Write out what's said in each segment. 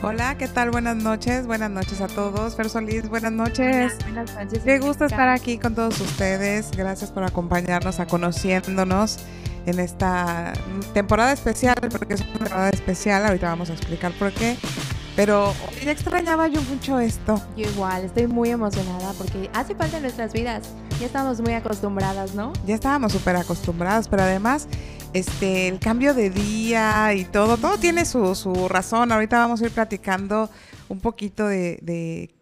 Hola, ¿qué tal? Buenas noches, buenas noches a todos. Fer Solís, buenas noches. Buenas noches. Qué gusto estar aquí con todos ustedes. Gracias por acompañarnos a conociéndonos en esta temporada especial, porque es una temporada especial. Ahorita vamos a explicar por qué. Pero ya extrañaba yo mucho esto. Yo igual, estoy muy emocionada porque hace falta en nuestras vidas. Ya estamos muy acostumbradas, ¿no? Ya estábamos súper acostumbrados, pero además este, el cambio de día y todo, todo tiene su, su razón. Ahorita vamos a ir platicando un poquito de, de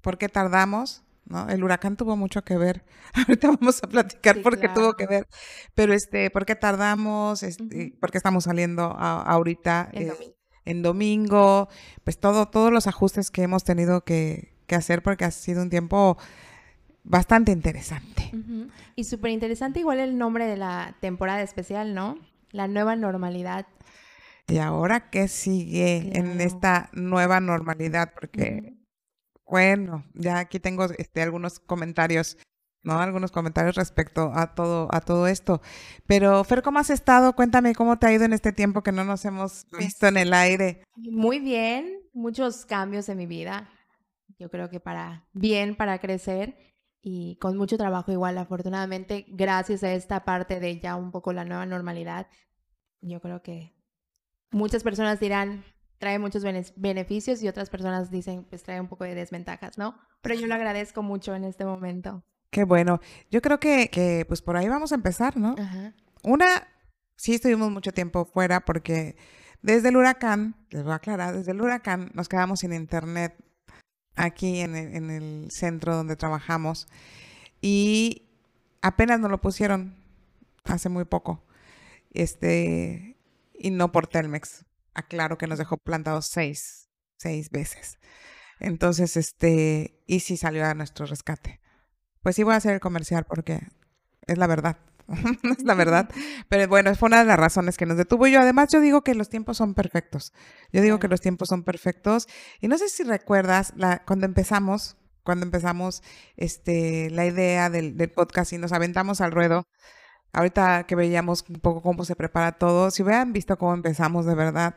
por qué tardamos. ¿no? El huracán tuvo mucho que ver. Ahorita vamos a platicar Sí, por qué claro. tuvo que ver. Pero este, por qué tardamos, este, por qué estamos saliendo a- ahorita El eh, domingo. en domingo, pues todo, todos los ajustes que hemos tenido que, que hacer porque ha sido un tiempo bastante interesante. Y súper interesante igual el nombre de la temporada especial, ¿no? La nueva normalidad. ¿Y ahora qué sigue en esta nueva normalidad? Porque, bueno, ya aquí tengo este, algunos comentarios, ¿no? Algunos comentarios respecto a todo, a todo esto. Pero, Fer, ¿cómo has estado? Cuéntame cómo te ha ido en este tiempo que no nos hemos visto en el aire. Muy bien, muchos cambios en mi vida. Yo creo que para bien, para crecer y con mucho trabajo igual, afortunadamente, gracias a esta parte de ya un poco la nueva normalidad, yo creo que muchas personas dirán trae muchos bene- beneficios y otras personas dicen pues trae un poco de desventajas, ¿no? Pero yo lo agradezco mucho en este momento. Qué bueno. Yo creo que, que pues por ahí vamos a empezar, ¿no? Ajá. Una, sí estuvimos mucho tiempo fuera porque desde el huracán, les voy a aclarar, desde el huracán nos quedamos sin internet aquí en el, en el centro donde trabajamos y apenas nos lo pusieron hace muy poco. Este, y no por Telmex. Aclaro que nos dejó plantados seis, seis veces. Entonces, este, y sí salió a nuestro rescate. Pues sí voy a hacer el comercial porque es la verdad. es la verdad. Pero bueno, fue una de las razones que nos detuvo. Y yo además yo digo que los tiempos son perfectos. Yo digo que los tiempos son perfectos. Y no sé si recuerdas la, cuando empezamos, cuando empezamos este, la idea del, del podcast y nos aventamos al ruedo. Ahorita que veíamos un poco cómo se prepara todo, si hubieran visto cómo empezamos de verdad,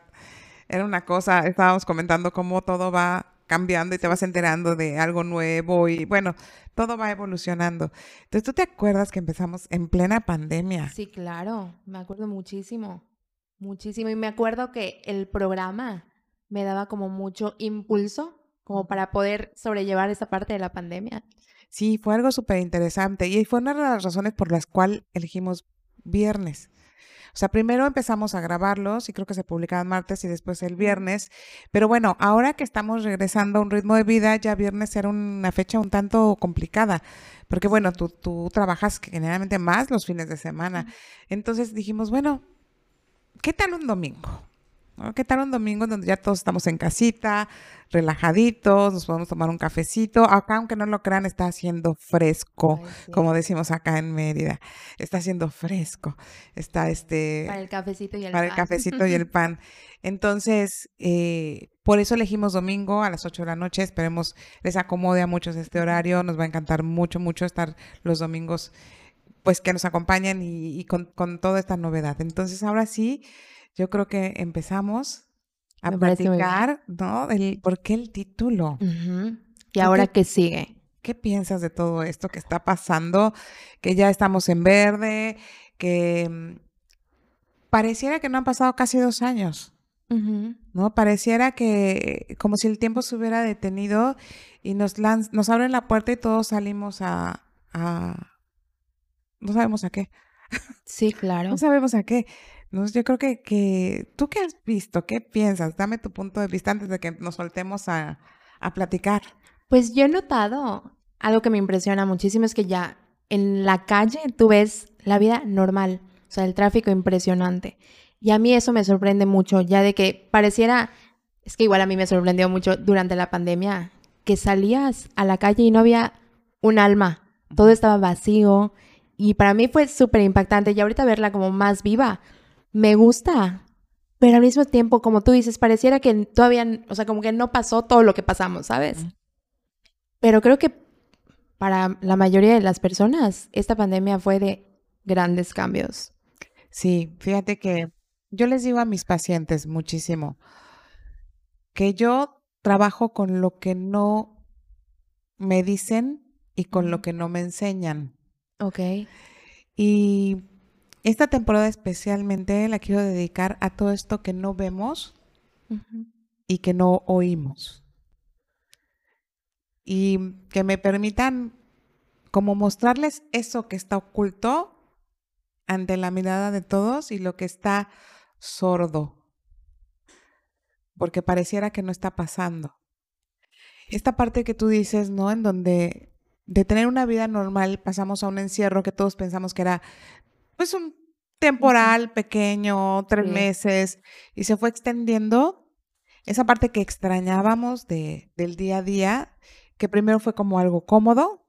era una cosa, estábamos comentando cómo todo va cambiando y te vas enterando de algo nuevo y bueno, todo va evolucionando. Entonces, ¿tú te acuerdas que empezamos en plena pandemia? Sí, claro, me acuerdo muchísimo, muchísimo. Y me acuerdo que el programa me daba como mucho impulso como para poder sobrellevar esa parte de la pandemia. Sí, fue algo súper interesante y fue una de las razones por las cuales elegimos viernes. O sea, primero empezamos a grabarlos y creo que se publicaban martes y después el viernes. Pero bueno, ahora que estamos regresando a un ritmo de vida, ya viernes era una fecha un tanto complicada. Porque bueno, tú, tú trabajas generalmente más los fines de semana. Entonces dijimos, bueno, ¿qué tal un domingo? ¿Qué tal un domingo donde ya todos estamos en casita, relajaditos, nos podemos tomar un cafecito? Acá, aunque no lo crean, está haciendo fresco, Ay, sí. como decimos acá en Mérida. Está haciendo fresco. Está este Para el cafecito y el para el pan. cafecito y el pan. Entonces, eh, por eso elegimos domingo a las 8 de la noche. Esperemos les acomode a muchos este horario. Nos va a encantar mucho, mucho estar los domingos, pues que nos acompañen y, y con, con toda esta novedad. Entonces, ahora sí, yo creo que empezamos a Me platicar, ¿no? El, ¿Por qué el título? ¿Y ¿Tú ahora qué- qué sigue? ¿Qué piensas de todo esto que está pasando? Que ya estamos en verde, que mm, pareciera que no han pasado casi dos años. ¿no? Pareciera que como si el tiempo se hubiera detenido y nos, lanz- nos abren la puerta y todos salimos a, a- no sabemos a qué, Sí, claro. no sabemos a qué. No, yo creo que, que tú qué has visto, qué piensas, dame tu punto de vista antes de que nos soltemos a, a platicar. Pues yo he notado algo que me impresiona muchísimo es que ya en la calle tú ves la vida normal, o sea, el tráfico impresionante. Y a mí eso me sorprende mucho, ya de que pareciera, es que igual a mí me sorprendió mucho durante la pandemia, que salías a la calle y no había un alma, todo estaba vacío. Y para mí fue súper impactante y ahorita verla como más viva, me gusta. Pero al mismo tiempo, como tú dices, pareciera que todavía, o sea, como que no pasó todo lo que pasamos, ¿sabes? Pero creo que para la mayoría de las personas, esta pandemia fue de grandes cambios. Sí, fíjate que yo les digo a mis pacientes muchísimo, que yo trabajo con lo que no me dicen y con lo que no me enseñan. Ok. Y esta temporada especialmente la quiero dedicar a todo esto que no vemos y que no oímos. Y que me permitan como mostrarles eso que está oculto ante la mirada de todos y lo que está sordo. Porque pareciera que no está pasando. Esta parte que tú dices, ¿no? En donde de tener una vida normal pasamos a un encierro que todos pensamos que era pues un temporal pequeño, tres Sí. meses, y se fue extendiendo. Esa parte que extrañábamos de, del día a día, que primero fue como algo cómodo,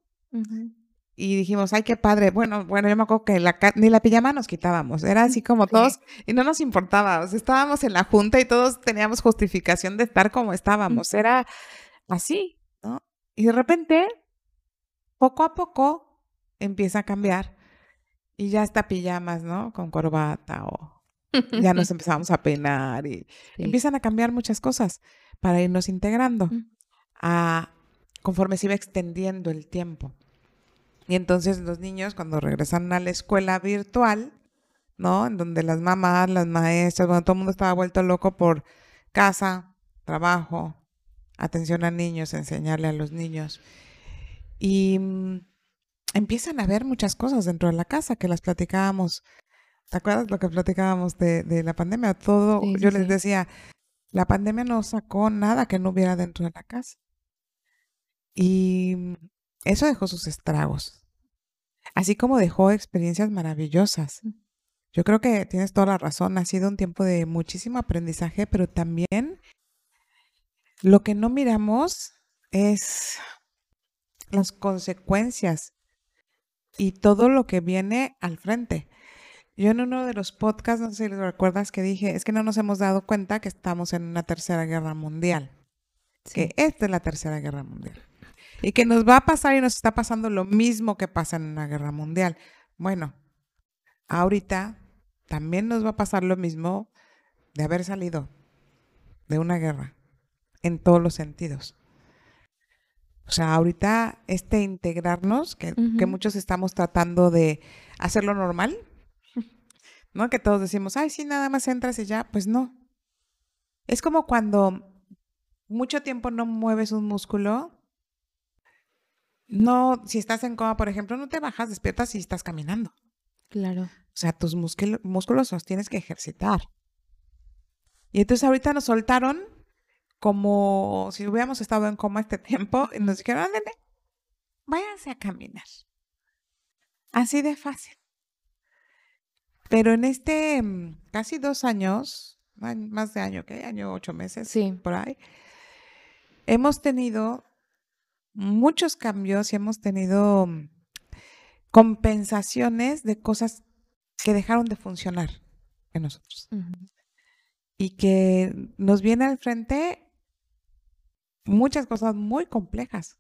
y dijimos, ay, qué padre. Bueno, bueno, yo me acuerdo que la, ni la pijama nos quitábamos. Era así como Sí. todos, y no nos importaba. O sea, estábamos en la junta y todos teníamos justificación de estar como estábamos. Era así, ¿no? Y de repente, poco a poco, empieza a cambiar. Y ya está pijamas, ¿no? Con corbata o ya nos empezamos a peinar y Sí. empiezan a cambiar muchas cosas para irnos integrando Mm. a, conforme se iba extendiendo el tiempo. Y entonces los niños cuando regresan a la escuela virtual, ¿no? En donde las mamás, las maestras, bueno, todo el mundo estaba vuelto loco por casa, trabajo, atención a niños, enseñarle a los niños. Y mm, empiezan a ver muchas cosas dentro de la casa que las platicábamos. ¿Te acuerdas lo que platicábamos de, de la pandemia? Todo, Sí, sí, yo les sí. decía, la pandemia no sacó nada que no hubiera dentro de la casa. Y eso dejó sus estragos, así como dejó experiencias maravillosas. Mm. Yo creo que tienes toda la razón, ha sido un tiempo de muchísimo aprendizaje, pero también lo que no miramos es las consecuencias y todo lo que viene al frente. Yo en uno de los podcasts, no sé si lo recuerdas, que dije, es que no nos hemos dado cuenta que estamos en una tercera guerra mundial, que esta es la tercera guerra mundial y que nos va a pasar y nos está pasando lo mismo que pasa en una guerra mundial. Bueno, ahorita también nos va a pasar lo mismo de haber salido de una guerra en todos los sentidos. O sea, ahorita este integrarnos, que, muchos estamos tratando de hacerlo normal, ¿no? Que todos decimos, ay, sí, nada más entras y ya, pues no. Es como cuando mucho tiempo no mueves un músculo, no, si estás en coma, por ejemplo, no te bajas, despiertas y estás caminando. Claro. O sea, tus músculo- músculos los tienes que ejercitar. Y entonces ahorita nos soltaron como si hubiéramos estado en coma este tiempo y nos dijeron, ándale, váyanse a caminar. Así de fácil. Pero en este mm, casi dos años, más de año, ¿qué? Año ocho meses, Sí. por ahí, hemos tenido muchos cambios y hemos tenido mm, compensaciones de cosas que dejaron de funcionar en nosotros Ujú. y que nos viene al frente muchas cosas muy complejas,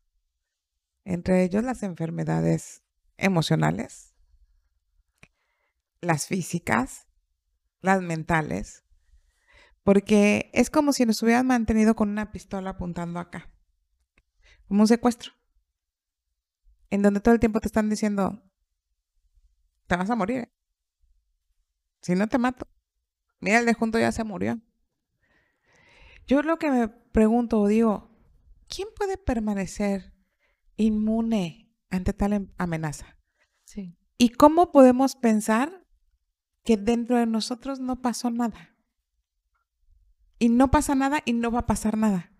entre ellos las enfermedades emocionales, las físicas, las mentales, porque es como si nos hubieran mantenido con una pistola apuntando acá, como un secuestro, en donde todo el tiempo te están diciendo, te vas a morir, si no te mato. Mira, el de junto ya se murió. Yo lo que me pregunto o digo, ¿quién puede permanecer inmune ante tal em- amenaza? Sí. ¿Y cómo podemos pensar que dentro de nosotros no pasó nada? Y no pasa nada y no va a pasar nada.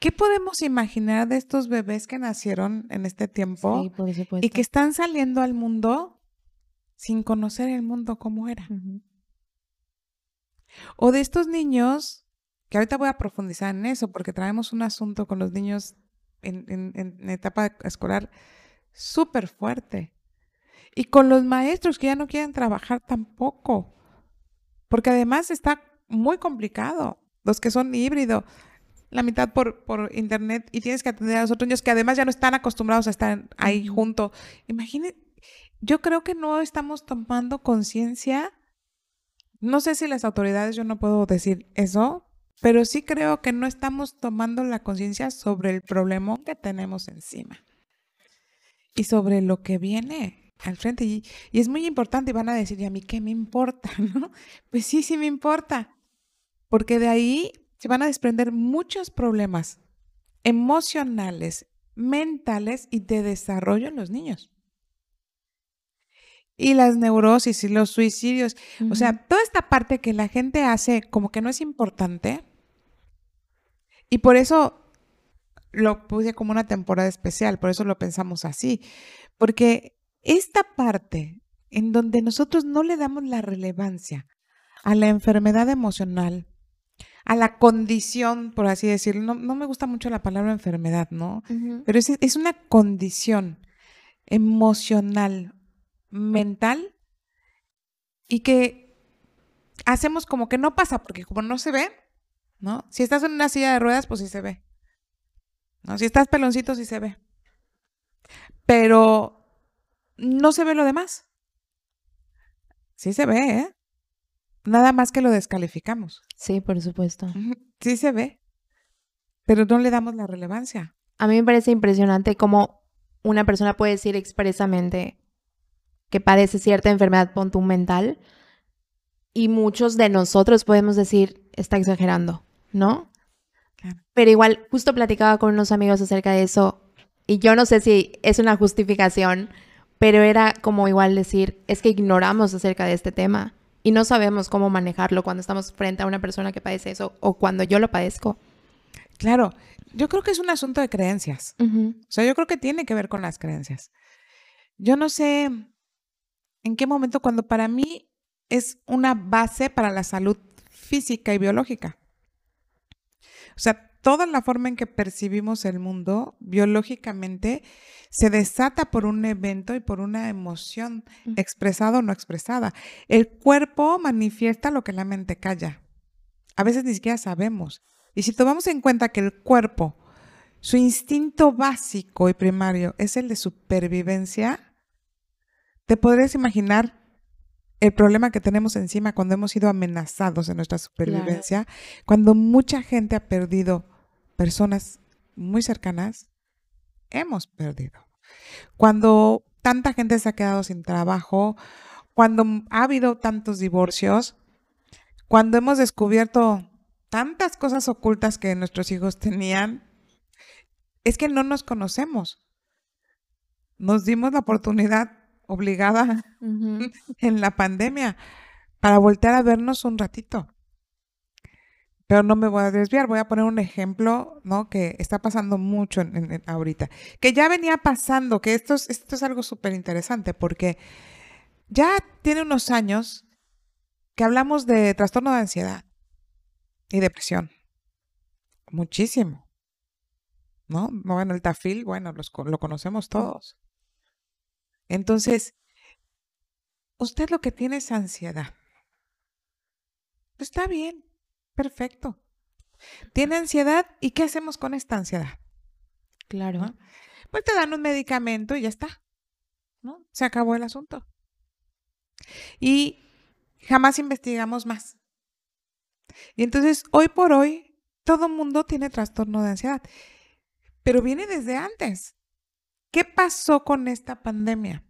¿Qué podemos imaginar de estos bebés que nacieron en este tiempo Sí, por supuesto. y que están saliendo al mundo sin conocer el mundo como era? O de estos niños, que ahorita voy a profundizar en eso, porque traemos un asunto con los niños en, en- en etapa escolar súper fuerte. Y con los maestros que ya no quieren trabajar tampoco. Porque además está muy complicado. Los que son híbrido, la mitad por, por internet, y tienes que atender a los otros niños que además ya no están acostumbrados a estar ahí Ujú. junto. Imagínate, yo creo que no estamos tomando conciencia no sé si las autoridades, yo no puedo decir eso, pero sí creo que no estamos tomando la conciencia sobre el problema que tenemos encima y sobre lo que viene al frente. Y, y, es muy importante y van a decir, ¿y a mí qué me importa? ¿No? Pues sí, sí me importa, porque de ahí se van a desprender muchos problemas emocionales, mentales y de desarrollo en los niños. Y las neurosis y los suicidios. O sea, toda esta parte que la gente hace como que no es importante. Y por eso lo puse como una temporada especial, por eso lo pensamos así. Porque esta parte en donde nosotros no le damos la relevancia a la enfermedad emocional, a la condición, por así decirlo. No, me gusta mucho la palabra enfermedad, ¿no? Pero es, es, una condición emocional, mental, y que hacemos como que no pasa, porque como no se ve, ¿no? Si estás en una silla de ruedas, pues sí se ve. ¿no? Si estás peloncito, sí se ve. Pero no se ve lo demás. Sí se ve, ¿eh? Nada más que lo descalificamos. Sí, por supuesto. Sí se ve, pero no le damos la relevancia. A mí me parece impresionante cómo una persona puede decir expresamente que padece cierta enfermedad mental y muchos de nosotros podemos decir está exagerando, ¿no? Pero igual, justo platicaba con unos amigos acerca de eso y yo no sé si es una justificación, pero era como igual decir, es que ignoramos acerca de este tema y no sabemos cómo manejarlo cuando estamos frente a una persona que padece eso o cuando yo lo padezco. Claro, yo creo que es un asunto de creencias. O sea, yo creo que tiene que ver con las creencias. Yo no sé en qué momento, cuando para mí es una base para la salud física y biológica. O sea, toda la forma en que percibimos el mundo biológicamente se desata por un evento y por una emoción expresada o no expresada. El cuerpo manifiesta lo que la mente calla. A veces ni siquiera sabemos. Y si tomamos en cuenta que el cuerpo, su instinto básico y primario es el de supervivencia, te podrías imaginar el problema que tenemos encima cuando hemos sido amenazados en nuestra supervivencia, cuando mucha gente ha perdido personas muy cercanas, hemos perdido. Cuando tanta gente se ha quedado sin trabajo, cuando ha habido tantos divorcios, cuando hemos descubierto tantas cosas ocultas que nuestros hijos tenían, es que no nos conocemos. Nos dimos la oportunidad obligada en la pandemia para voltear a vernos un ratito pero no me voy a desviar. Voy a poner un ejemplo, ¿no? Que está pasando mucho en, ahorita. Que ya venía pasando, que esto es, esto es algo súper interesante, porque ya tiene unos años que hablamos de trastorno de ansiedad y depresión. Muchísimo. ¿No? Bueno, el tafil, bueno, lo conocemos todos. Entonces, usted lo que tiene es ansiedad. Está bien, Perfecto. Tiene ansiedad y ¿qué hacemos con esta ansiedad? Claro. Pues te dan un medicamento y ya está. ¿No? Se acabó el asunto. Y jamás investigamos más. Y entonces, hoy por hoy, todo mundo tiene trastorno de ansiedad. Pero viene desde antes. ¿Qué pasó con esta pandemia?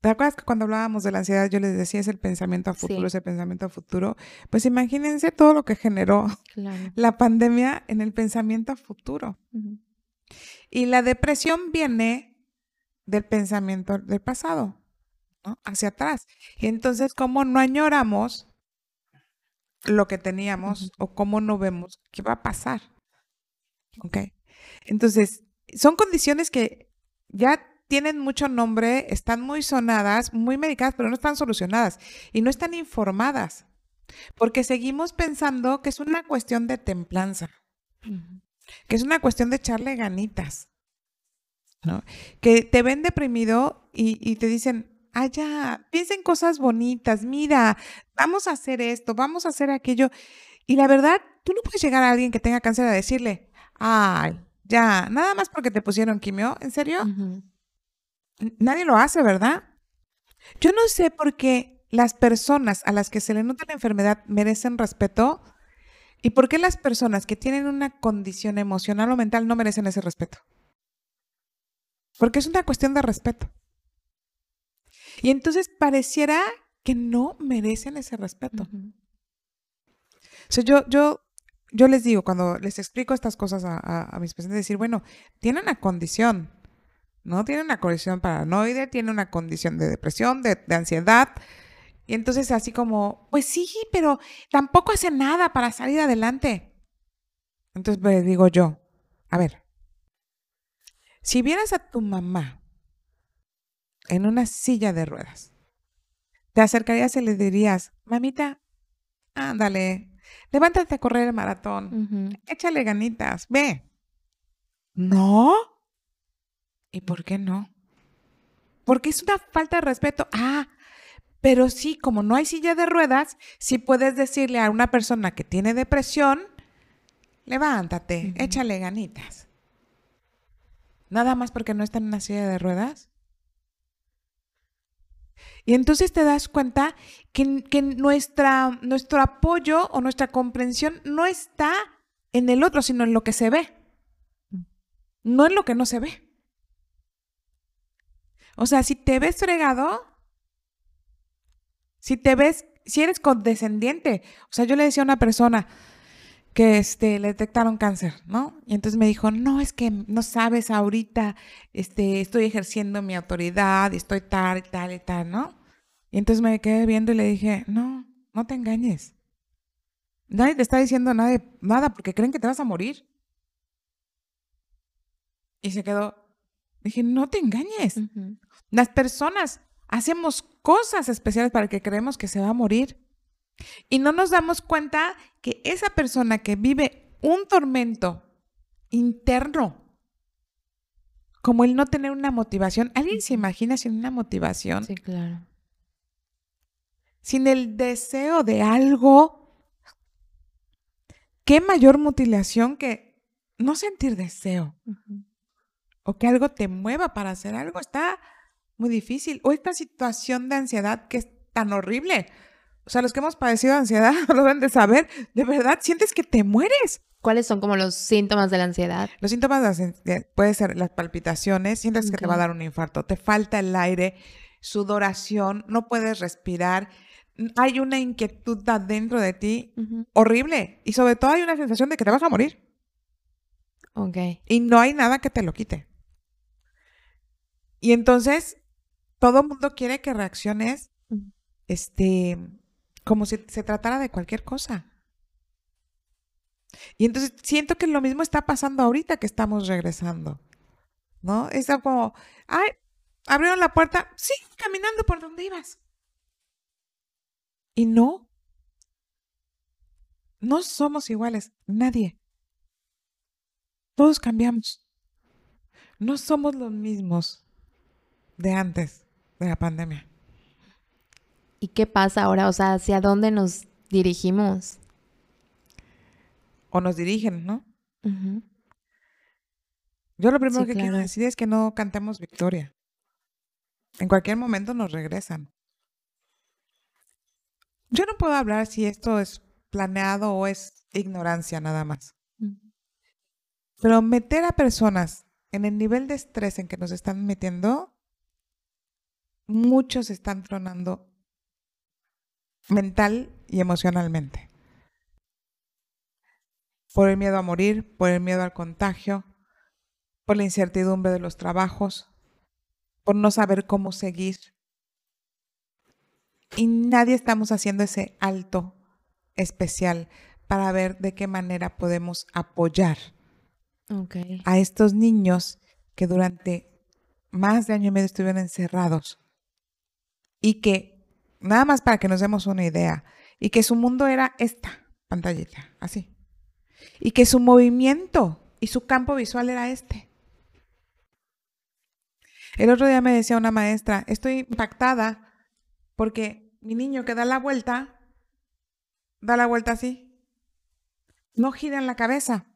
¿Te acuerdas que cuando hablábamos de la ansiedad yo les decía es el pensamiento a futuro, ese pensamiento a futuro? Pues imagínense todo lo que generó la pandemia en el pensamiento a futuro. Y la depresión viene del pensamiento del pasado, ¿no? Hacia atrás. Y entonces, ¿cómo no añoramos lo que teníamos o cómo no vemos qué va a pasar? ¿Ok? Entonces, son condiciones que ya tienen mucho nombre, están muy sonadas, muy medicadas, pero no están solucionadas y no están informadas, porque seguimos pensando que es una cuestión de templanza, que es una cuestión de echarle ganitas, ¿no? Que te ven deprimido y, te dicen, ah, ya, piensen cosas bonitas, mira, vamos a hacer esto, vamos a hacer aquello. Y la verdad, tú no puedes llegar a alguien que tenga cáncer a decirle, ay, ya, nada más porque te pusieron quimio, ¿en serio? nadie lo hace, ¿verdad? Yo no sé por qué las personas a las que se le nota la enfermedad merecen respeto ¿Y por qué las personas que tienen una condición emocional o mental no merecen ese respeto? Porque es una cuestión de respeto. Y entonces pareciera que no merecen ese respeto. O sea, yo, yo, yo les digo, cuando les explico estas cosas a, mis pacientes, decir, bueno, tienen una condición, ¿no? Tienen una condición paranoide, tienen una condición de depresión, de, de ansiedad. Y entonces así como, pues sí, pero tampoco hace nada para salir adelante. Entonces les digo yo, a ver, si vieras a tu mamá en una silla de ruedas, te acercarías y le dirías, mamita, ándale, levántate a correr el maratón, échale ganitas, ve. ¿No? ¿Y por qué no? Porque es una falta de respeto. Ah, pero sí, como no hay silla de ruedas, sí puedes decirle a una persona que tiene depresión, levántate, échale ganitas. Nada más porque no está en una silla de ruedas. Y entonces te das cuenta que, que nuestra, nuestro apoyo o nuestra comprensión no está en el otro, sino en lo que se ve. No en lo que no se ve. O sea, si te ves fregado, si te ves, si eres condescendiente. O sea, yo le decía a una persona que este, le detectaron cáncer, ¿no? Y entonces me dijo, no, es que no sabes, ahorita este, estoy ejerciendo mi autoridad estoy tal y tal y tal, ¿no? Y entonces me quedé viendo y le dije, no, no te engañes. Nadie te está diciendo nada, nada porque creen que te vas a morir. Y se quedó. Dije, no te engañes. Las personas hacemos cosas especiales para que creemos que se va a morir. Y no nos damos cuenta que esa persona que vive un tormento interno, como el no tener una motivación, ¿alguien se imagina sin una motivación? Sí, claro. Sin el deseo de algo. ¿Qué mayor mutilación que no sentir deseo? O que algo te mueva para hacer algo. Está muy difícil. O esta situación de ansiedad que es tan horrible. O sea, los que hemos padecido ansiedad lo deben de saber. De verdad, sientes que te mueres. ¿Cuáles son como los síntomas de la ansiedad? Los síntomas de la puede ser las palpitaciones, sientes que te va a dar un infarto, te falta el aire, sudoración, no puedes respirar, hay una inquietud dentro de ti horrible y sobre todo hay una sensación de que te vas a morir. Ok. Y no hay nada que te lo quite. Y entonces todo el mundo quiere que reacciones, este, como si se tratara de cualquier cosa. Y entonces siento que lo mismo está pasando ahorita que estamos regresando. ¿No? Es como, ay, abrieron la puerta, sí, caminando por donde ibas. Y no. No somos iguales, nadie. Todos cambiamos. No somos los mismos de antes de la pandemia. ¿Y qué pasa ahora? O sea, ¿hacia dónde nos dirigimos? O nos dirigen, ¿no? Yo lo primero que quiero decir es que no cantemos victoria. En cualquier momento nos regresan. Yo no puedo hablar si esto es planeado o es ignorancia nada más. Pero meter a personas en el nivel de estrés en que nos están metiendo muchos están tronando mental y emocionalmente. Por el miedo a morir, por el miedo al contagio, por la incertidumbre de los trabajos, por no saber cómo seguir. Y nadie estamos haciendo ese alto especial para ver de qué manera podemos apoyar a estos niños que durante más de año y medio estuvieron encerrados y que, nada más para que nos demos una idea, y que su mundo era esta pantallita, así. Y que su movimiento y su campo visual era este. El otro día me decía una maestra, estoy impactada porque mi niño que da la vuelta, da la vuelta así, no gira en la cabeza.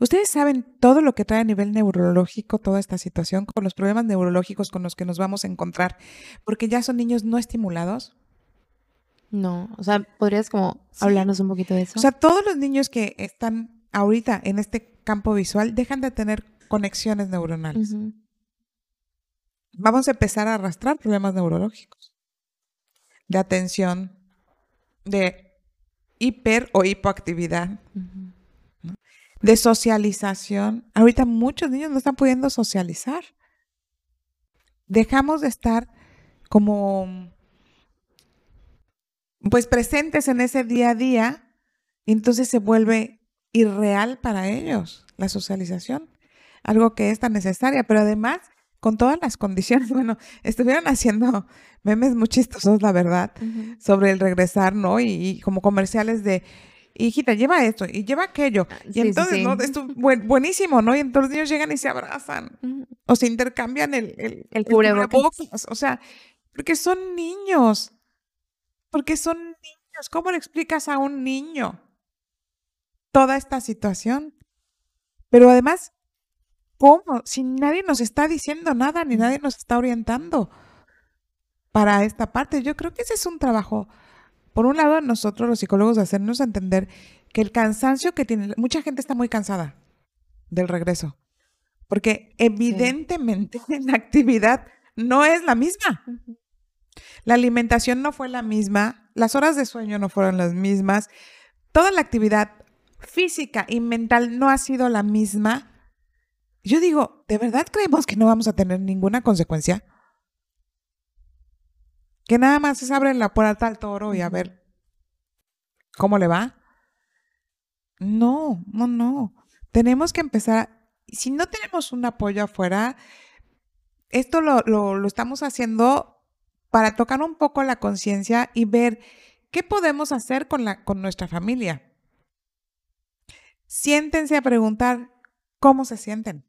Ustedes saben todo lo que trae a nivel neurológico toda esta situación, con los problemas neurológicos con los que nos vamos a encontrar, porque ya son niños no estimulados. No, o sea, ¿podrías como hablarnos un poquito de eso? O sea, todos los niños que están ahorita en este campo visual dejan de tener conexiones neuronales. Vamos a empezar a arrastrar problemas neurológicos de atención, de hiper o hipoactividad, de socialización. Ahorita muchos niños no están pudiendo socializar. Dejamos de estar como pues presentes en ese día a día, y entonces se vuelve irreal para ellos la socialización, algo que es tan necesaria, pero además con todas las condiciones, bueno, estuvieron haciendo memes muy chistosos, la verdad, sobre el regresar, ¿no? Y, como comerciales de, hijita, lleva esto y lleva aquello. Ah, y entonces, ¿no? Esto buenísimo, ¿no? Y entonces los niños llegan y se abrazan o se intercambian el, el, el cubrebocas. O sea, porque son niños. Porque son niños. ¿Cómo le explicas a un niño toda esta situación? Pero además, ¿cómo? Si nadie nos está diciendo nada, ni nadie nos está orientando para esta parte. Yo creo que ese es un trabajo, por un lado, nosotros los psicólogos, hacernos entender que el cansancio que tiene, mucha gente está muy cansada del regreso, porque evidentemente la actividad no es la misma. La alimentación no fue la misma, las horas de sueño no fueron las mismas, toda la actividad física y mental no ha sido la misma. Yo digo, ¿de verdad creemos que no vamos a tener ninguna consecuencia? Que nada más se abre la puerta al toro y a ver cómo le va. No, no, no. Tenemos que empezar. Si no tenemos un apoyo afuera, esto lo, lo estamos haciendo para tocar un poco la conciencia y ver qué podemos hacer con, la, con nuestra familia. Siéntense a preguntar cómo se sienten.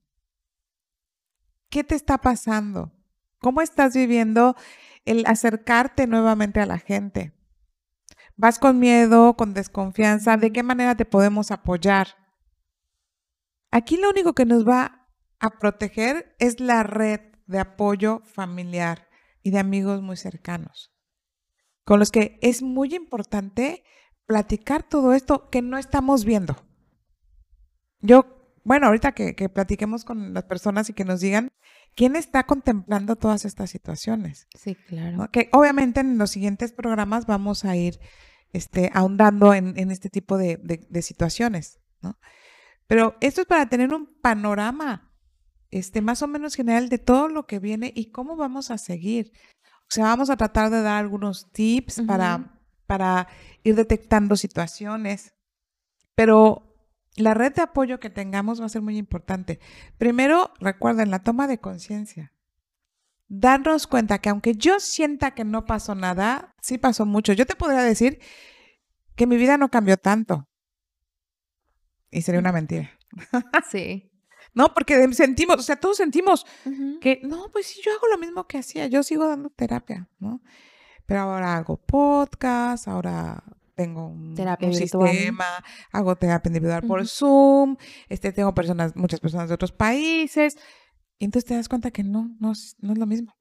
¿Qué te está pasando? ¿Cómo estás viviendo el acercarte nuevamente a la gente? ¿Vas con miedo, con desconfianza? ¿De qué manera te podemos apoyar? Aquí lo único que nos va a proteger es la red de apoyo familiar y de amigos muy cercanos, con los que es muy importante platicar todo esto que no estamos viendo. Yo, bueno, ahorita que, platiquemos con las personas y que nos digan quién está contemplando todas estas situaciones. Sí, claro. Que obviamente en los siguientes programas vamos a ir este, ahondando en, este tipo de, de situaciones, ¿no? Pero esto es para tener un panorama este, más o menos general de todo lo que viene y cómo vamos a seguir. O sea, vamos a tratar de dar algunos tips para, para ir detectando situaciones, pero la red de apoyo que tengamos va a ser muy importante. Primero, recuerden la toma de conciencia. Darnos cuenta que aunque yo sienta que no pasó nada, sí pasó mucho. Yo te podría decir que mi vida no cambió tanto. Y sería una mentira. Sí. ¿no? Porque sentimos, o sea, todos sentimos que, no, pues sí, yo hago lo mismo que hacía, yo sigo dando terapia, ¿no? Pero ahora hago podcast, ahora tengo un, sistema, hago terapia individual por Zoom, este, tengo personas, muchas personas de otros países, y entonces te das cuenta que no, no, no es lo mismo.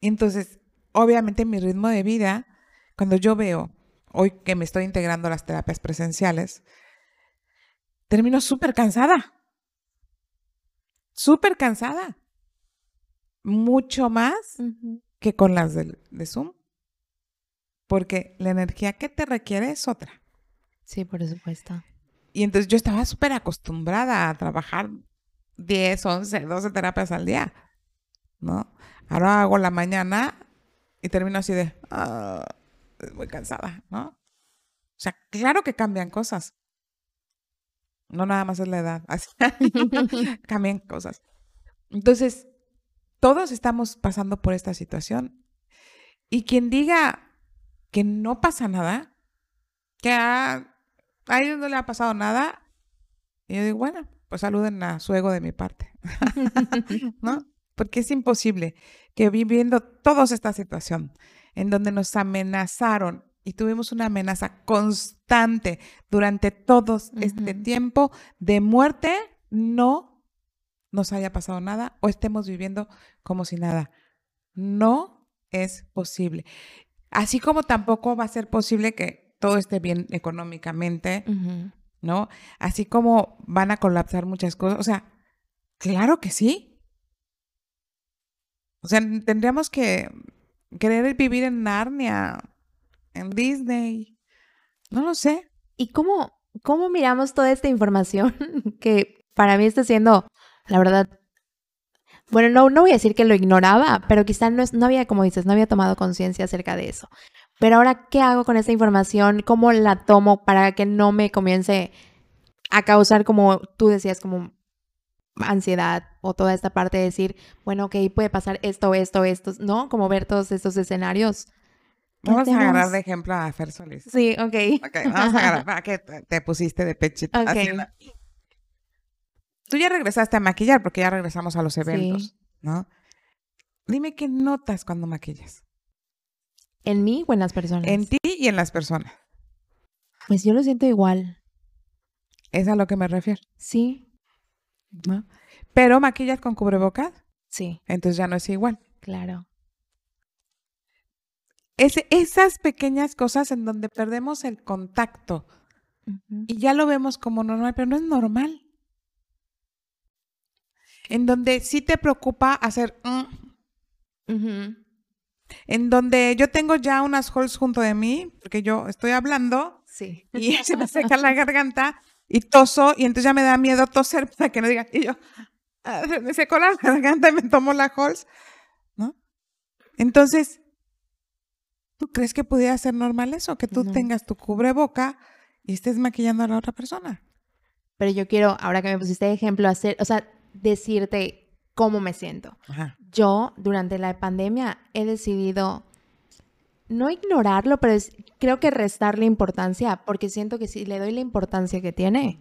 Y entonces, obviamente mi ritmo de vida, cuando yo veo, hoy que me estoy integrando a las terapias presenciales, termino súper cansada. Súper cansada. Mucho más que con las de, de, Zoom. Porque la energía que te requiere es otra. Sí, por supuesto. Y entonces yo estaba súper acostumbrada a trabajar 10, 11, 12 terapias al día. ¿No? Ahora hago la mañana y termino así de, ah, muy cansada, ¿no? O sea, claro que cambian cosas. No nada más es la edad. Cambian cosas. Entonces, todos estamos pasando por esta situación. Y quien diga que no pasa nada, que a, a ellos no le ha pasado nada, y yo digo, bueno, pues saluden a su ego de mi parte. ¿No? Porque es imposible que viviendo toda esta situación en donde nos amenazaron y tuvimos una amenaza constante durante todo este tiempo de muerte, no nos haya pasado nada o estemos viviendo como si nada. No es posible. Así como tampoco va a ser posible que todo esté bien económicamente. ¿no? Así como van a colapsar muchas cosas. O sea, claro que sí. O sea, tendríamos que querer vivir en Narnia, en Disney. No lo sé. ¿Y cómo, cómo miramos toda esta información que para mí está siendo, la verdad, bueno, no, no voy a decir que lo ignoraba, pero quizá no, es- no había, como dices, no había tomado conciencia acerca de eso. Pero ahora, ¿qué hago con esta información? ¿Cómo la tomo para que no me comience a causar, como tú decías, como ansiedad o toda esta parte de decir, bueno, ok, puede pasar esto, esto, esto, ¿no? Como ver todos estos escenarios. ¿Qué Vamos a agarrar de ejemplo a Fer Solís. Sí, ok. Ok, vamos a agarrar. ¿Para qué te te pusiste de pechito? Ok. Así, ¿no? Tú ya regresaste a maquillar porque ya regresamos a los eventos, ¿no? Dime qué notas cuando maquillas. ¿En mí o en las personas? En ti y en las personas. Pues yo lo siento igual. Es a lo que me refiero, Sí, ¿no? Pero maquillas con cubrebocas, sí, entonces ya no es igual. claro. Es, esas pequeñas cosas en donde perdemos el contacto y ya lo vemos como normal, pero no es normal. En donde sí te preocupa hacer... mm, en donde yo tengo ya unas holes junto de mí, porque yo estoy hablando Sí. y se me seca la garganta y toso y entonces ya me da miedo toser para que no diga, y yo, ah, me secó la garganta y me tomo la holes, ¿no? Entonces, ¿tú crees que pudiera ser normal eso? Que tú No. tengas tu cubreboca y estés maquillando a la otra persona. Pero yo quiero, ahora que me pusiste de ejemplo, hacer, o sea, decirte cómo me siento. Ajá. Yo, durante la pandemia, he decidido no ignorarlo, pero es- creo que restarle importancia, porque siento que si le doy la importancia que tiene,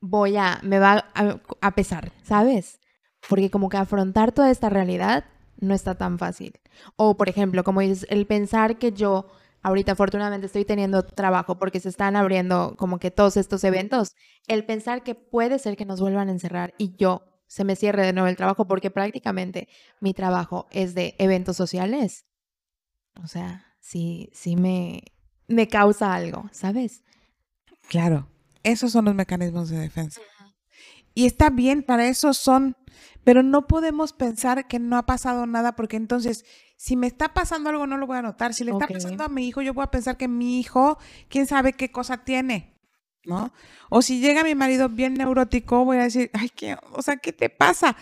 voy a, me va a, a pesar, ¿sabes? Porque como que afrontar toda esta realidad no está tan fácil. O, por ejemplo, como dices, el pensar que yo ahorita afortunadamente estoy teniendo trabajo porque se están abriendo como que todos estos eventos, el pensar que puede ser que nos vuelvan a encerrar y yo se me cierre de nuevo el trabajo porque prácticamente mi trabajo es de eventos sociales. O sea, sí, sí me, me causa algo, ¿sabes? Claro, esos son los mecanismos de defensa. Y está bien, para eso son, pero no podemos pensar que no ha pasado nada porque entonces, si me está pasando algo, no lo voy a notar. Si le está pasando a mi hijo, yo voy a pensar que mi hijo, quién sabe qué cosa tiene, ¿no? O si llega mi marido bien neurótico, voy a decir, ay, ¿qué, o sea, ¿qué te pasa?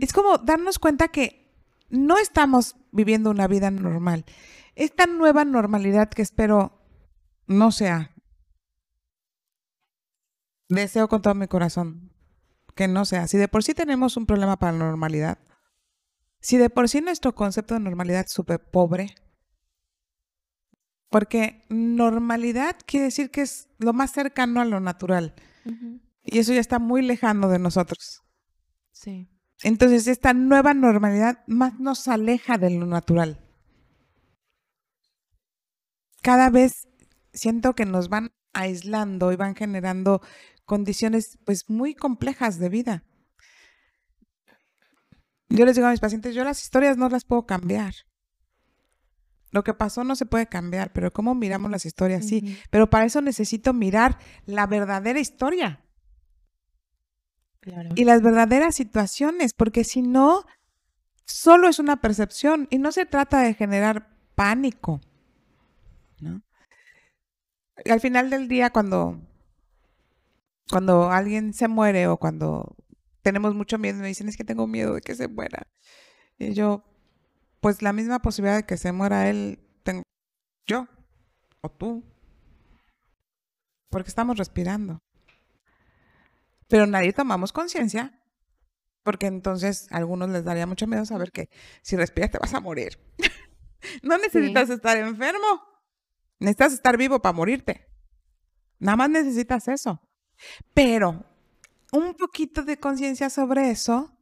Es como darnos cuenta que no estamos viviendo una vida normal. Esta nueva normalidad que espero no sea. Deseo con todo mi corazón que no sea. Si de por sí tenemos un problema para la normalidad, si de por sí nuestro concepto de normalidad es súper pobre, porque normalidad quiere decir que es lo más cercano a lo natural y eso ya está muy lejano de nosotros. Sí. Entonces, esta nueva normalidad más nos aleja de lo natural. Cada vez siento que nos van aislando y van generando condiciones pues muy complejas de vida. Yo les digo a mis pacientes, yo las historias no las puedo cambiar. Lo que pasó no se puede cambiar, pero cómo miramos las historias sí. Pero para eso necesito mirar la verdadera historia Claro. y las verdaderas situaciones, porque si no, solo es una percepción y no se trata de generar pánico. Al final del día, cuando, cuando alguien se muere o cuando tenemos mucho miedo, me dicen, es que tengo miedo de que se muera. Y yo, pues la misma posibilidad de que se muera él, tengo yo o tú, porque estamos respirando. Pero nadie tomamos conciencia, porque entonces a algunos les daría mucho miedo saber que si respiras te vas a morir. no necesitas estar enfermo, necesitas estar vivo para morirte. Nada más necesitas eso. Pero un poquito de conciencia sobre eso,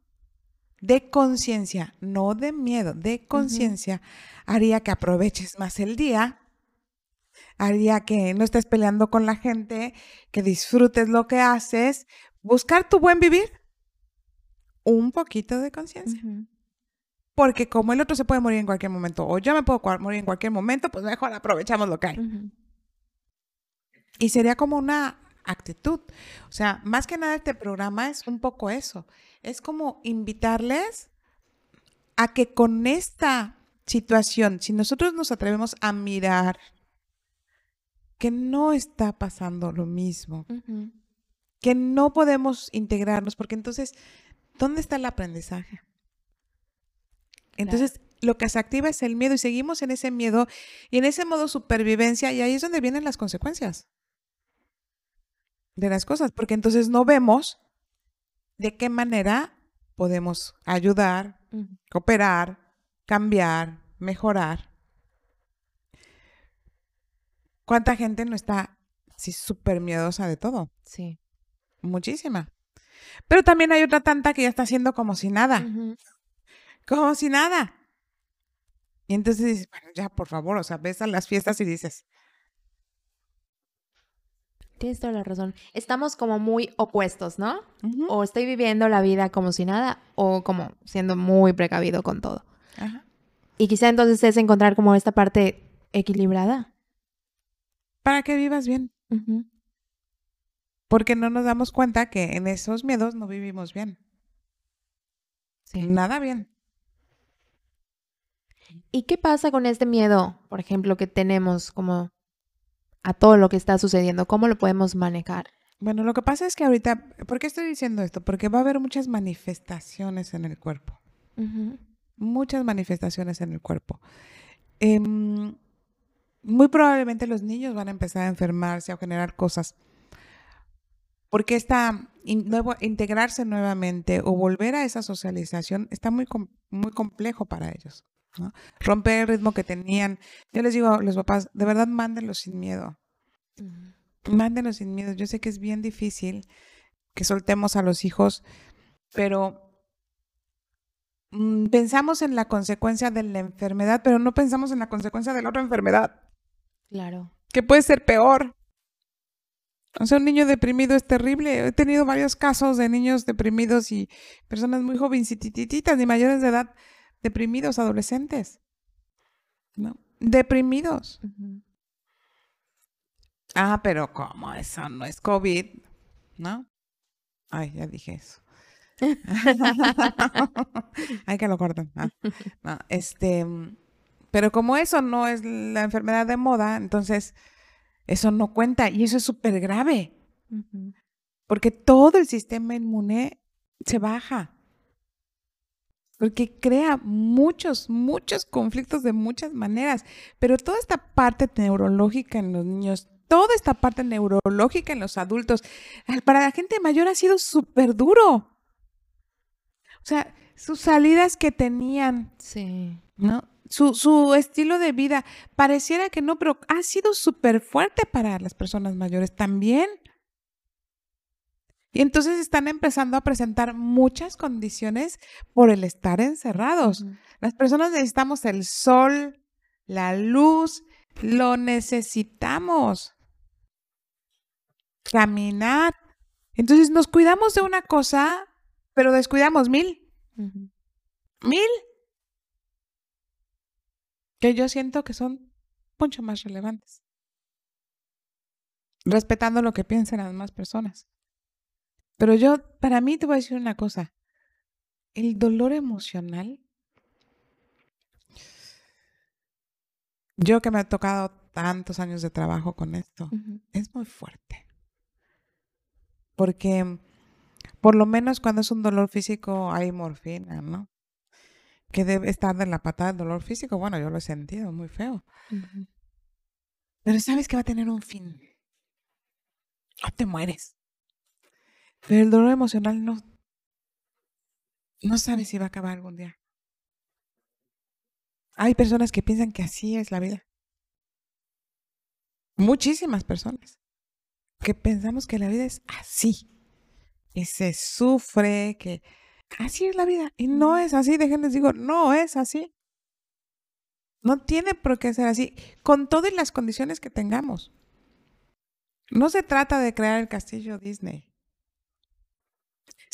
de conciencia, no de miedo, de conciencia, haría que aproveches más el día, haría que no estés peleando con la gente, que disfrutes lo que haces, buscar tu buen vivir. Un poquito de conciencia. Porque como el otro se puede morir en cualquier momento o yo me puedo morir en cualquier momento, pues mejor aprovechamos lo que hay. Y sería como una actitud. O sea, más que nada este programa es un poco eso. Es como invitarles a que con esta situación, si nosotros nos atrevemos a mirar que no está pasando lo mismo, que no podemos integrarnos, porque entonces, ¿dónde está el aprendizaje? Entonces, lo que se activa es el miedo y seguimos en ese miedo y en ese modo supervivencia y ahí es donde vienen las consecuencias de las cosas, porque entonces no vemos de qué manera podemos ayudar, cooperar, cambiar, mejorar. ¿Cuánta gente no está así súper miedosa de todo? Sí. Muchísima. Pero también hay otra tanta que ya está haciendo como si nada. Como si nada. Y entonces dices, bueno, ya, por favor, o sea, ves a las fiestas y dices. Tienes toda la razón. Estamos como muy opuestos, ¿no? O estoy viviendo la vida como si nada, o como siendo muy precavido con todo. Y quizá entonces es encontrar como esta parte equilibrada. Para que vivas bien. Porque no nos damos cuenta que en esos miedos no vivimos bien. Sí. Nada bien. ¿Y qué pasa con este miedo, por ejemplo, que tenemos como a todo lo que está sucediendo? ¿Cómo lo podemos manejar? Bueno, lo que pasa es que ahorita, ¿por qué estoy diciendo esto? Porque va a haber muchas manifestaciones en el cuerpo. Muchas manifestaciones en el cuerpo. Em, muy probablemente los niños van a empezar a enfermarse, a generar cosas. Porque esta nuevo, integrarse nuevamente o volver a esa socialización está muy, muy complejo para ellos. Romper el ritmo que tenían. Yo les digo a los papás, de verdad, mándenlos sin miedo. Mándenlos sin miedo. Yo sé que es bien difícil que soltemos a los hijos, pero mm, pensamos en la consecuencia de la enfermedad, pero no pensamos en la consecuencia de la otra enfermedad. Claro. Que puede ser peor. O sea, un niño deprimido es terrible. He tenido varios casos de niños deprimidos y personas muy jovencititas y mayores de edad deprimidos, adolescentes. ¿No? Deprimidos. Ah, pero ¿cómo? Eso no es COVID, ¿no? Ay, ya dije eso. Hay que lo corten. Ah, este, pero como eso no es la enfermedad de moda, entonces eso no cuenta y eso es súper grave. Porque todo el sistema inmune se baja porque crea muchos, muchos conflictos de muchas maneras, pero toda esta parte neurológica en los niños, toda esta parte neurológica en los adultos, para la gente mayor ha sido súper duro. O sea, sus salidas que tenían, sí. ¿no? Su, su estilo de vida, pareciera que no, pero ha sido súper fuerte para las personas mayores también. Y entonces están empezando a presentar muchas condiciones por el estar encerrados. Las personas necesitamos el sol, la luz, lo necesitamos. Caminar. Entonces nos cuidamos de una cosa, pero descuidamos mil. Mil. Que yo siento que son mucho más relevantes. Respetando lo que piensan las demás personas. Pero yo, para mí te voy a decir una cosa. El dolor emocional, yo que me ha tocado tantos años de trabajo con esto, es muy fuerte. Porque por lo menos cuando es un dolor físico hay morfina, ¿no? Que debe estar en la patada del dolor físico. Bueno, yo lo he sentido, muy feo. Pero sabes que va a tener un fin. No te mueres. Pero el dolor emocional no, no sabe si va a acabar algún día. Hay personas que piensan que así es la vida. Muchísimas personas que pensamos que la vida es así. Y se sufre, que así es la vida. Y no es así, déjenles digo, no es así. No tiene por qué ser así, con todas las condiciones que tengamos. No se trata de crear el castillo Disney.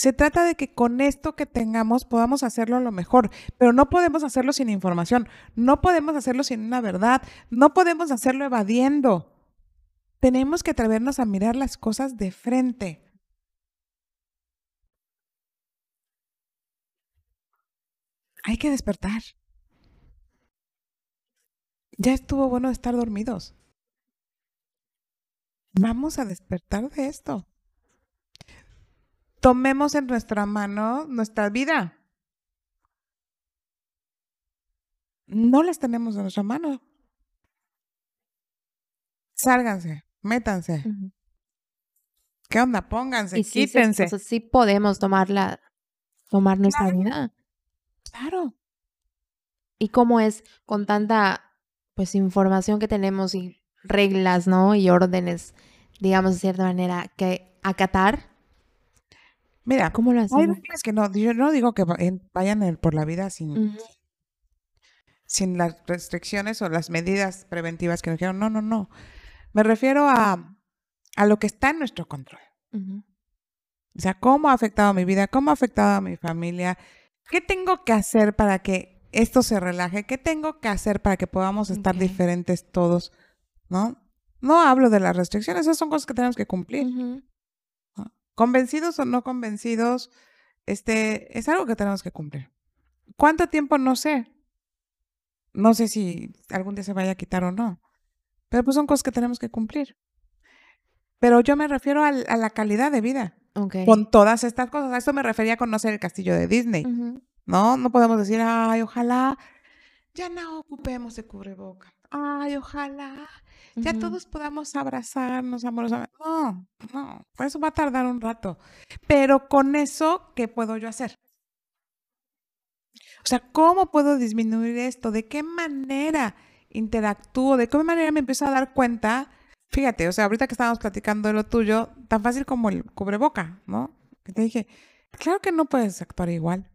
Se trata de que con esto que tengamos podamos hacerlo lo mejor, pero no podemos hacerlo sin información, no podemos hacerlo sin una verdad, no podemos hacerlo evadiendo. Tenemos que atrevernos a mirar las cosas de frente. Hay que despertar. Ya estuvo bueno estar dormidos. Vamos a despertar de esto. Tomemos en nuestra mano nuestra vida. No las tenemos en nuestra mano. Sálganse, métanse. ¿Qué onda? Pónganse, Y sí, se- quítense. sea, sí podemos tomarla, tomar nuestra Claro. vida. Claro. Y cómo es con tanta pues información que tenemos y reglas, ¿no? Y órdenes, digamos de cierta manera, que acatar. Mira, ¿Cómo lo hay hacemos? que no, yo no digo que vayan por la vida sin, sin las restricciones o las medidas preventivas que nos dijeron. No, no, no. Me refiero a, a lo que está en nuestro control. O sea, cómo ha afectado mi vida, cómo ha afectado a mi familia, qué tengo que hacer para que esto se relaje, qué tengo que hacer para que podamos estar diferentes todos, ¿no? No hablo de las restricciones, esas son cosas que tenemos que cumplir. Ujú. Convencidos o no convencidos, este, es algo que tenemos que cumplir. ¿Cuánto tiempo? No sé. No sé si algún día se vaya a quitar o no. Pero pues son cosas que tenemos que cumplir. Pero yo me refiero a la calidad de vida Ok. con todas estas cosas. A eso me refería con no ser el castillo de Disney. ¿no? No podemos decir, ay, ojalá ya no ocupemos de cubreboca. Ay, ojalá ya todos podamos abrazarnos amorosamente. No, no, por eso va a tardar un rato. Pero con eso, ¿qué puedo yo hacer? O sea, ¿cómo puedo disminuir esto? ¿De qué manera interactúo? ¿De qué manera me empiezo a dar cuenta? Fíjate, o sea, ahorita que estábamos platicando de lo tuyo, tan fácil como el cubreboca, ¿no? Que te dije, claro que no puedes actuar igual.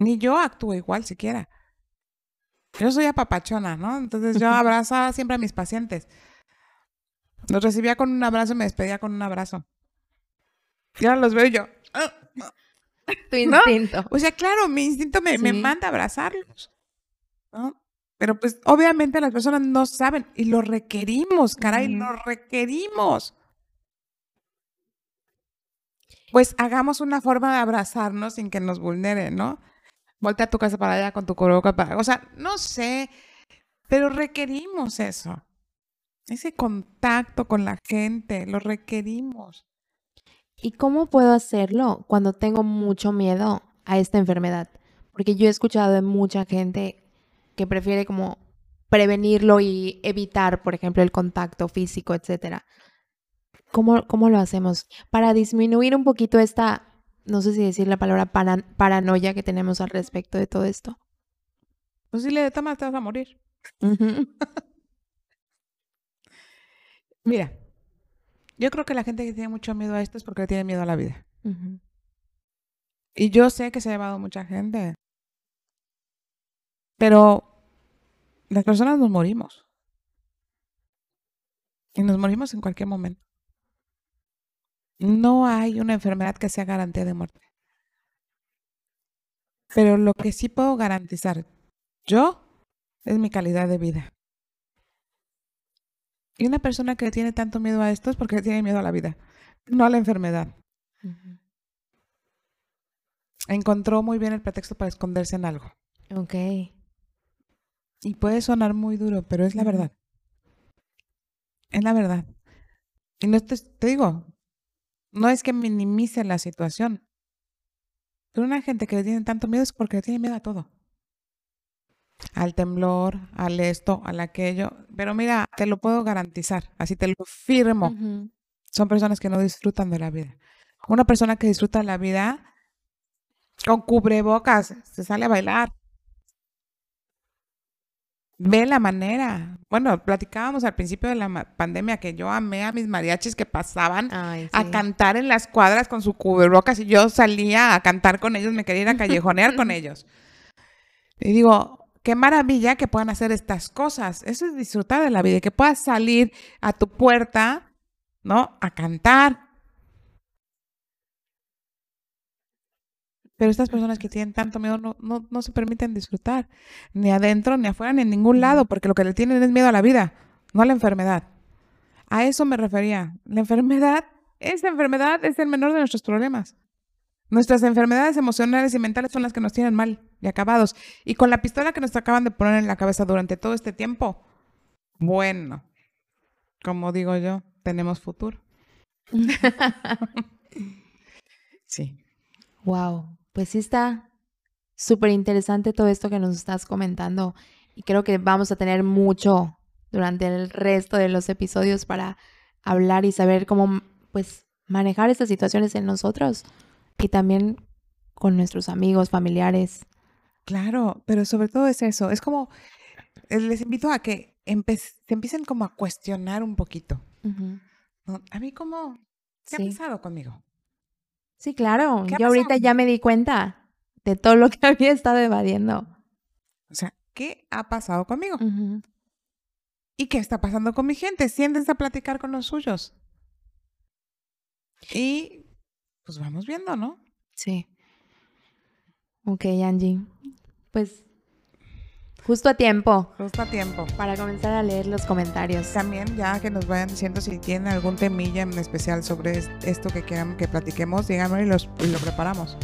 Ni yo actúo igual siquiera. Yo soy apapachona, ¿no? Entonces yo abrazaba siempre a mis pacientes. Los recibía con un abrazo y me despedía con un abrazo. Y ahora los veo y yo. "Ah". Tu ¿No? instinto. O sea, claro, mi instinto me, me manda a abrazarlos. ¿no? Pero pues obviamente las personas no saben y lo requerimos, caray, Ujú. lo requerimos. Pues hagamos una forma de abrazarnos sin que nos vulnere, ¿no? Voltea a tu casa para allá con tu coroca para... O sea, no sé, pero requerimos eso. Ese contacto con la gente, lo requerimos. ¿Y cómo puedo hacerlo cuando tengo mucho miedo a esta enfermedad? Porque yo he escuchado de mucha gente que prefiere como prevenirlo y evitar, por ejemplo, el contacto físico, etcétera. ¿Cómo, cómo lo hacemos? Para disminuir un poquito esta, no sé si decir la palabra para- paranoia que tenemos al respecto de todo esto. Pues si le tomas te vas a morir. Mira, yo creo que la gente que tiene mucho miedo a esto es porque le tiene miedo a la vida. Y yo sé que se ha llevado mucha gente. Pero las personas nos morimos. Y nos morimos en cualquier momento. No hay una enfermedad que sea garantía de muerte. Pero lo que sí puedo garantizar yo es mi calidad de vida. Y una persona que tiene tanto miedo a esto es porque tiene miedo a la vida, no a la enfermedad. Encontró muy bien el pretexto para esconderse en algo. Ok. Y puede sonar muy duro, pero es la verdad. Es la verdad. Y no te, te digo, no es que minimice la situación. Pero una gente que le tiene tanto miedo es porque le tiene miedo a todo. Al temblor, al esto, al aquello. Pero mira, te lo puedo garantizar, así te lo firmo. Son personas que no disfrutan de la vida. Una persona que disfruta la vida con cubrebocas, se sale a bailar. Ve la manera. Bueno, platicábamos al principio de la pandemia que yo amé a mis mariachis que pasaban Ay, a cantar en las cuadras con su cubrebocas y yo salía a cantar con ellos, me quería ir a callejonear con ellos. Y digo, qué maravilla que puedan hacer estas cosas. Eso es disfrutar de la vida y que puedas salir a tu puerta, ¿no? A cantar. Pero estas personas que tienen tanto miedo no, no, no se permiten disfrutar, ni adentro, ni afuera, ni en ningún lado, porque lo que le tienen es miedo a la vida, no a la enfermedad. A eso me refería. La enfermedad, esa enfermedad es el menor de nuestros problemas. Nuestras enfermedades emocionales y mentales son las que nos tienen mal y acabados. Y con la pistola que nos acaban de poner en la cabeza durante todo este tiempo, bueno, como digo yo, tenemos futuro. sí. Wow, pues sí está súper interesante todo esto que nos estás comentando y creo que vamos a tener mucho durante el resto de los episodios para hablar y saber cómo pues manejar estas situaciones en nosotros y también con nuestros amigos, familiares. Claro, pero sobre todo es eso, es como, eh, les invito a que se empiecen como a cuestionar un poquito. A mí como, ¿qué ha pasado conmigo? Sí, claro, yo ahorita ya me di cuenta de todo lo que había estado evadiendo. O sea, ¿qué ha pasado conmigo? ¿Y qué está pasando con mi gente? Siéntense a platicar con los suyos. Y pues vamos viendo, ¿no? Sí. Ok, Angie. Pues justo a tiempo. Justo a tiempo. Para comenzar a leer los comentarios. También ya que nos vayan diciendo si tienen algún temilla en especial sobre esto que quieran que platiquemos, díganme y, los, y lo preparamos.